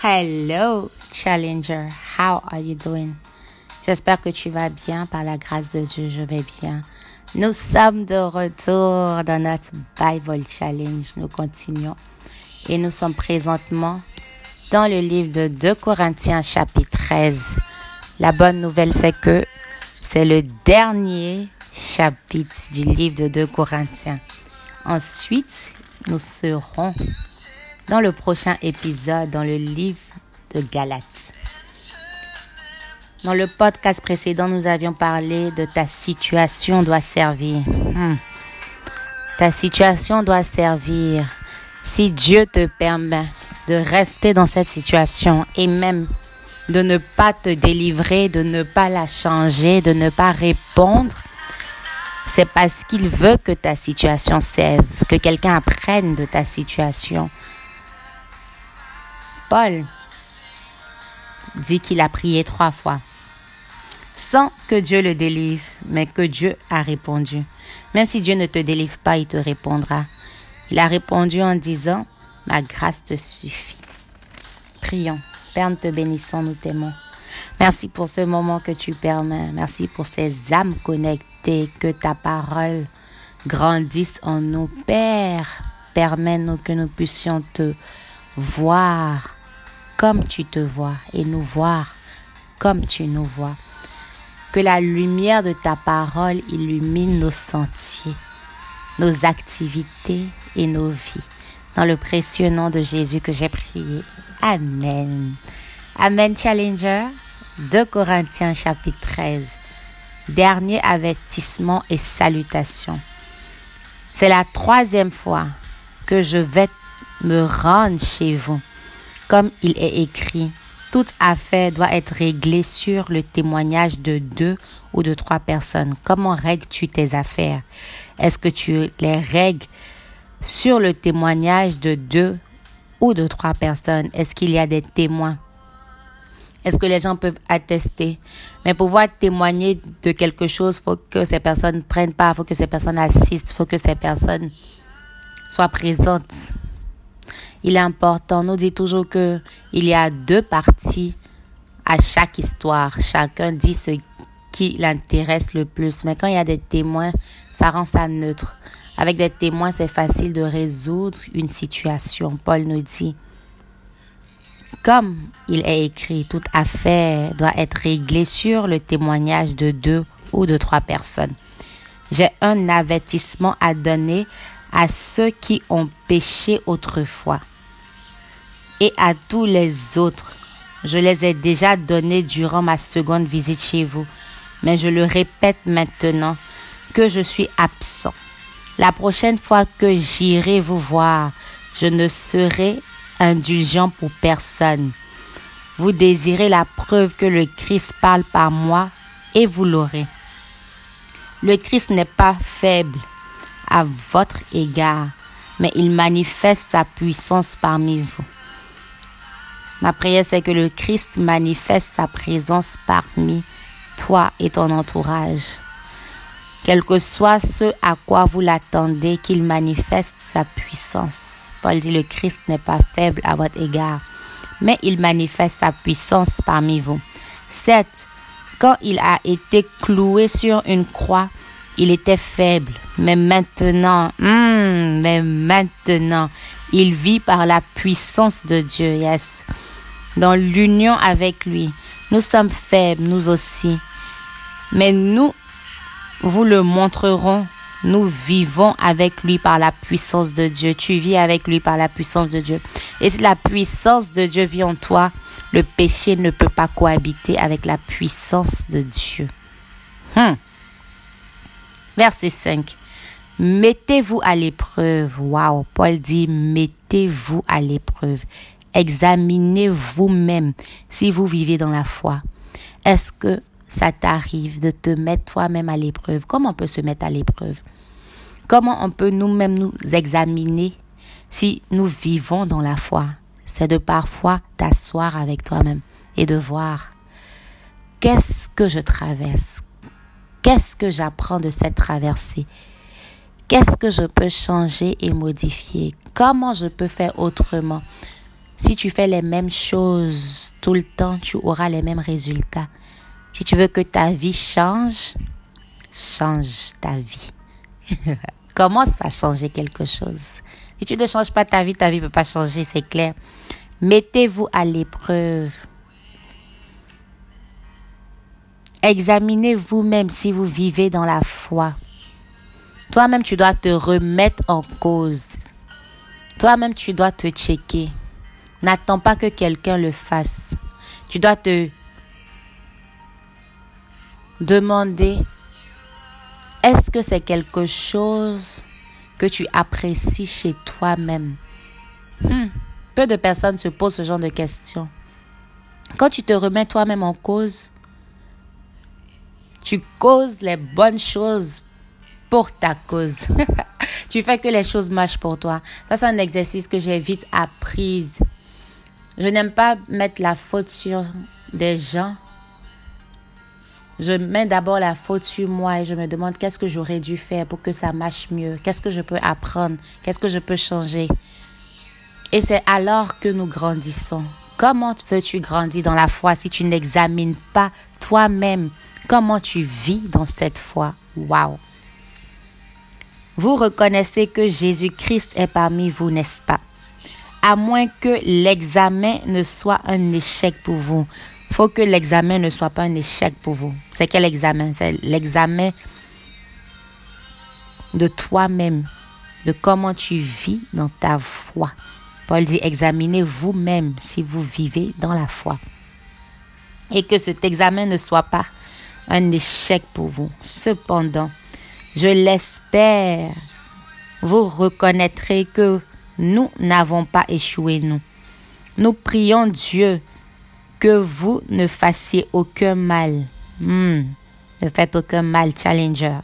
Hello, Challenger. How are you doing? J'espère que tu vas bien. Par la grâce de Dieu, je vais bien. Nous sommes de retour dans notre Bible Challenge. Nous continuons. Et nous sommes présentement dans le livre de 2 Corinthiens chapitre 13. La bonne nouvelle, c'est que c'est le dernier chapitre du livre de 2 Corinthiens. Ensuite, nous serons dans le prochain épisode dans le livre de Galates. Dans le podcast précédent, nous avions parlé de ta situation doit servir. Hmm. Ta situation doit servir. Si Dieu te permet de rester dans cette situation et même de ne pas te délivrer, de ne pas la changer, de ne pas répondre, c'est parce qu'il veut que ta situation serve, que quelqu'un apprenne de ta situation. Paul dit qu'il a prié trois fois sans que Dieu le délivre, mais que Dieu a répondu. Même si Dieu ne te délivre pas, il te répondra. Il a répondu en disant, ma grâce te suffit. Prions. Père, nous te bénissons, nous t'aimons. Merci pour ce moment que tu permets. Merci pour ces âmes connectées, que ta parole grandisse en nous. Père, permets-nous que nous puissions te voir comme tu te vois et nous voir comme tu nous vois. Que la lumière de ta parole illumine nos sentiers, nos activités et nos vies. Dans le précieux nom de Jésus que j'ai prié. Amen. Amen, Challenger. 2 Corinthiens chapitre 13. Dernier avertissement et salutation. C'est la troisième fois que je vais me rendre chez vous comme il est écrit, toute affaire doit être réglée sur le témoignage de deux ou de trois personnes. Comment règles-tu tes affaires? Est-ce que tu les règles sur le témoignage de deux ou de trois personnes? Est-ce qu'il y a des témoins? Est-ce que les gens peuvent attester? Mais pouvoir témoigner de quelque chose, faut que ces personnes prennent part, faut que ces personnes assistent, faut que ces personnes soient présentes il est important. nous dit toujours que il y a deux parties à chaque histoire. Chacun dit ce qui l'intéresse le plus. Mais quand il y a des témoins, ça rend ça neutre. Avec des témoins, c'est facile de résoudre une situation. Paul nous dit, comme il est écrit, toute affaire doit être réglée sur le témoignage de deux ou de trois personnes. J'ai un avertissement à donner à ceux qui ont péché autrefois et à tous les autres. Je les ai déjà donnés durant ma seconde visite chez vous, mais je le répète maintenant que je suis absent. La prochaine fois que j'irai vous voir, je ne serai indulgent pour personne. Vous désirez la preuve que le Christ parle par moi et vous l'aurez. Le Christ n'est pas faible à votre égard, mais il manifeste sa puissance parmi vous. Ma prière, c'est que le Christ manifeste sa présence parmi toi et ton entourage. Quel que soit ce à quoi vous l'attendez, qu'il manifeste sa puissance. Paul dit, le Christ n'est pas faible à votre égard, mais il manifeste sa puissance parmi vous. Certes, quand il a été cloué sur une croix, il était faible, mais maintenant, hmm, mais maintenant, il vit par la puissance de Dieu, yes. Dans l'union avec lui, nous sommes faibles, nous aussi. Mais nous vous le montrerons. Nous vivons avec lui par la puissance de Dieu. Tu vis avec lui par la puissance de Dieu. Et si la puissance de Dieu vit en toi, le péché ne peut pas cohabiter avec la puissance de Dieu. Hmm. Verset 5. Mettez-vous à l'épreuve. Waouh, Paul dit mettez-vous à l'épreuve. Examinez vous-même si vous vivez dans la foi. Est-ce que ça t'arrive de te mettre toi-même à l'épreuve? Comment on peut se mettre à l'épreuve? Comment on peut nous-mêmes nous examiner si nous vivons dans la foi? C'est de parfois t'asseoir avec toi-même et de voir qu'est-ce que je traverse? Qu'est-ce que j'apprends de cette traversée? Qu'est-ce que je peux changer et modifier? Comment je peux faire autrement? Si tu fais les mêmes choses tout le temps, tu auras les mêmes résultats. Si tu veux que ta vie change, change ta vie. Commence par changer quelque chose. Si tu ne changes pas ta vie, ta vie ne peut pas changer, c'est clair. Mettez-vous à l'épreuve. Examinez vous-même si vous vivez dans la foi. Toi-même, tu dois te remettre en cause. Toi-même, tu dois te checker. N'attends pas que quelqu'un le fasse. Tu dois te demander, est-ce que c'est quelque chose que tu apprécies chez toi-même? Hmm. Peu de personnes se posent ce genre de questions. Quand tu te remets toi-même en cause, tu causes les bonnes choses pour ta cause. tu fais que les choses marchent pour toi. Ça, c'est un exercice que j'ai vite appris. Je n'aime pas mettre la faute sur des gens. Je mets d'abord la faute sur moi et je me demande qu'est-ce que j'aurais dû faire pour que ça marche mieux. Qu'est-ce que je peux apprendre? Qu'est-ce que je peux changer? Et c'est alors que nous grandissons. Comment veux-tu grandir dans la foi si tu n'examines pas toi-même? Comment tu vis dans cette foi? Wow! Vous reconnaissez que Jésus-Christ est parmi vous, n'est-ce pas? À moins que l'examen ne soit un échec pour vous. faut que l'examen ne soit pas un échec pour vous. C'est quel examen? C'est l'examen de toi-même, de comment tu vis dans ta foi. Paul dit, examinez vous-même si vous vivez dans la foi. Et que cet examen ne soit pas un échec pour vous. Cependant, je l'espère. Vous reconnaîtrez que nous n'avons pas échoué, nous. Nous prions Dieu que vous ne fassiez aucun mal. Hmm. Ne faites aucun mal, Challenger.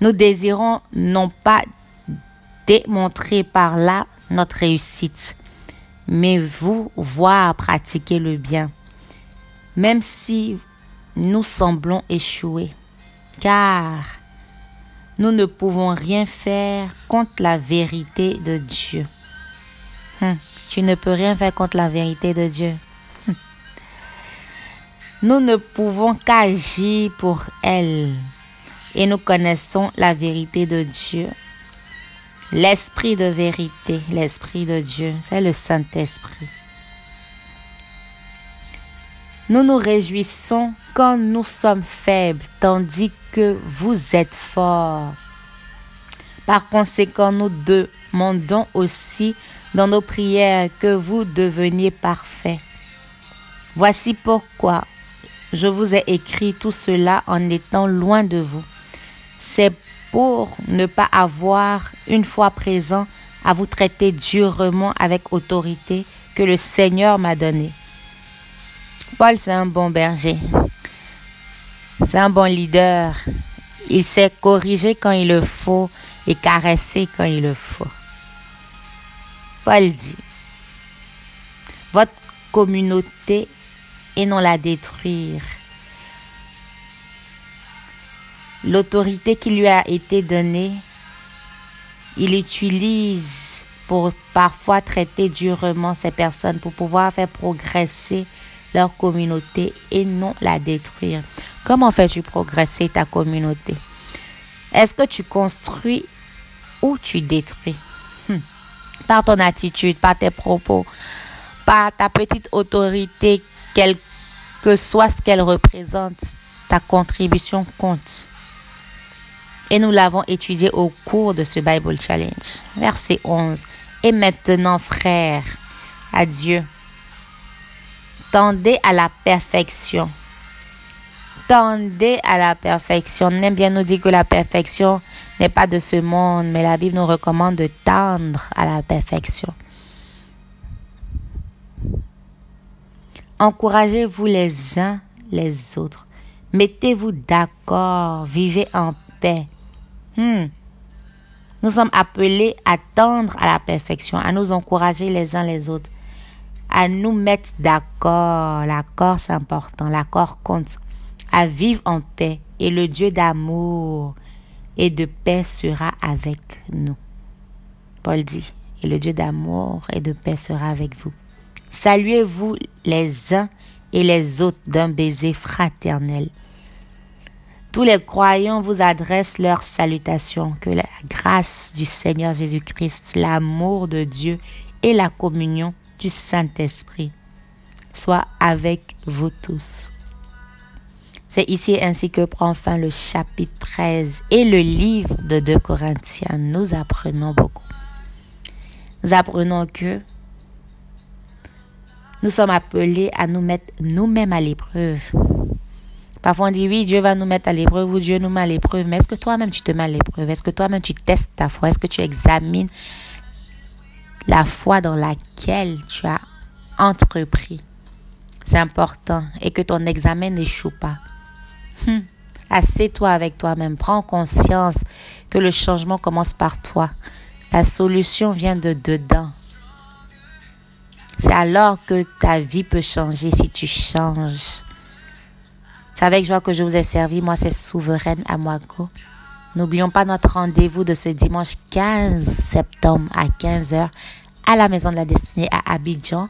Nous désirons non pas démontrer par là notre réussite, mais vous voir pratiquer le bien, même si nous semblons échouer. Car nous ne pouvons rien faire contre la vérité de Dieu. Hum, tu ne peux rien faire contre la vérité de Dieu. Hum. Nous ne pouvons qu'agir pour elle. Et nous connaissons la vérité de Dieu. L'esprit de vérité, l'esprit de Dieu, c'est le Saint-Esprit. Nous nous réjouissons quand nous sommes faibles, tandis que vous êtes forts. Par conséquent, nous demandons aussi dans nos prières que vous deveniez parfaits. Voici pourquoi je vous ai écrit tout cela en étant loin de vous. C'est pour ne pas avoir, une fois présent, à vous traiter durement avec autorité que le Seigneur m'a donné. Paul, c'est un bon berger. C'est un bon leader. Il sait corriger quand il le faut et caresser quand il le faut. Paul dit, votre communauté et non la détruire. L'autorité qui lui a été donnée, il utilise pour parfois traiter durement ces personnes, pour pouvoir faire progresser leur communauté et non la détruire. Comment fais-tu progresser ta communauté? Est-ce que tu construis ou tu détruis? Hmm. Par ton attitude, par tes propos, par ta petite autorité, quel que soit ce qu'elle représente, ta contribution compte. Et nous l'avons étudié au cours de ce Bible Challenge. Verset 11. Et maintenant, frères, adieu Tendez à la perfection. Tendez à la perfection. On aime bien nous dire que la perfection n'est pas de ce monde, mais la Bible nous recommande de tendre à la perfection. Encouragez-vous les uns les autres. Mettez-vous d'accord. Vivez en paix. Hmm. Nous sommes appelés à tendre à la perfection, à nous encourager les uns les autres à nous mettre d'accord. L'accord, c'est important. L'accord compte. À vivre en paix. Et le Dieu d'amour et de paix sera avec nous. Paul dit, et le Dieu d'amour et de paix sera avec vous. Saluez-vous les uns et les autres d'un baiser fraternel. Tous les croyants vous adressent leurs salutations. Que la grâce du Seigneur Jésus-Christ, l'amour de Dieu et la communion du Saint-Esprit soient avec vous tous. C'est ici ainsi que prend fin le chapitre 13 et le livre de 2 Corinthiens. Nous apprenons beaucoup. Nous apprenons que nous sommes appelés à nous mettre nous-mêmes à l'épreuve. Parfois on dit oui, Dieu va nous mettre à l'épreuve ou Dieu nous met à l'épreuve, mais est-ce que toi-même tu te mets à l'épreuve? Est-ce que toi-même tu testes ta foi? Est-ce que tu examines la foi dans laquelle tu as entrepris C'est important et que ton examen n'échoue pas. Hmm. Assieds-toi avec toi-même, prends conscience que le changement commence par toi. La solution vient de dedans. C'est alors que ta vie peut changer si tu changes. C'est avec joie que je vous ai servi. Moi, c'est Souveraine Amwako. N'oublions pas notre rendez-vous de ce dimanche 15 septembre à 15h à la Maison de la Destinée à Abidjan,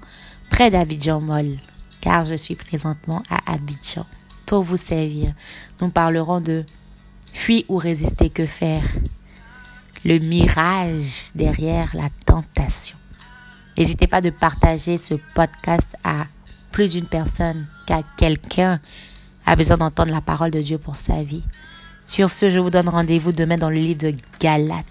près d'Abidjan Mall, car je suis présentement à Abidjan pour vous servir. Nous parlerons de fuir ou résister, que faire? Le mirage derrière la tentation. N'hésitez pas de partager ce podcast à plus d'une personne, car quelqu'un a besoin d'entendre la parole de Dieu pour sa vie. Sur ce, je vous donne rendez-vous demain dans le livre de Galates.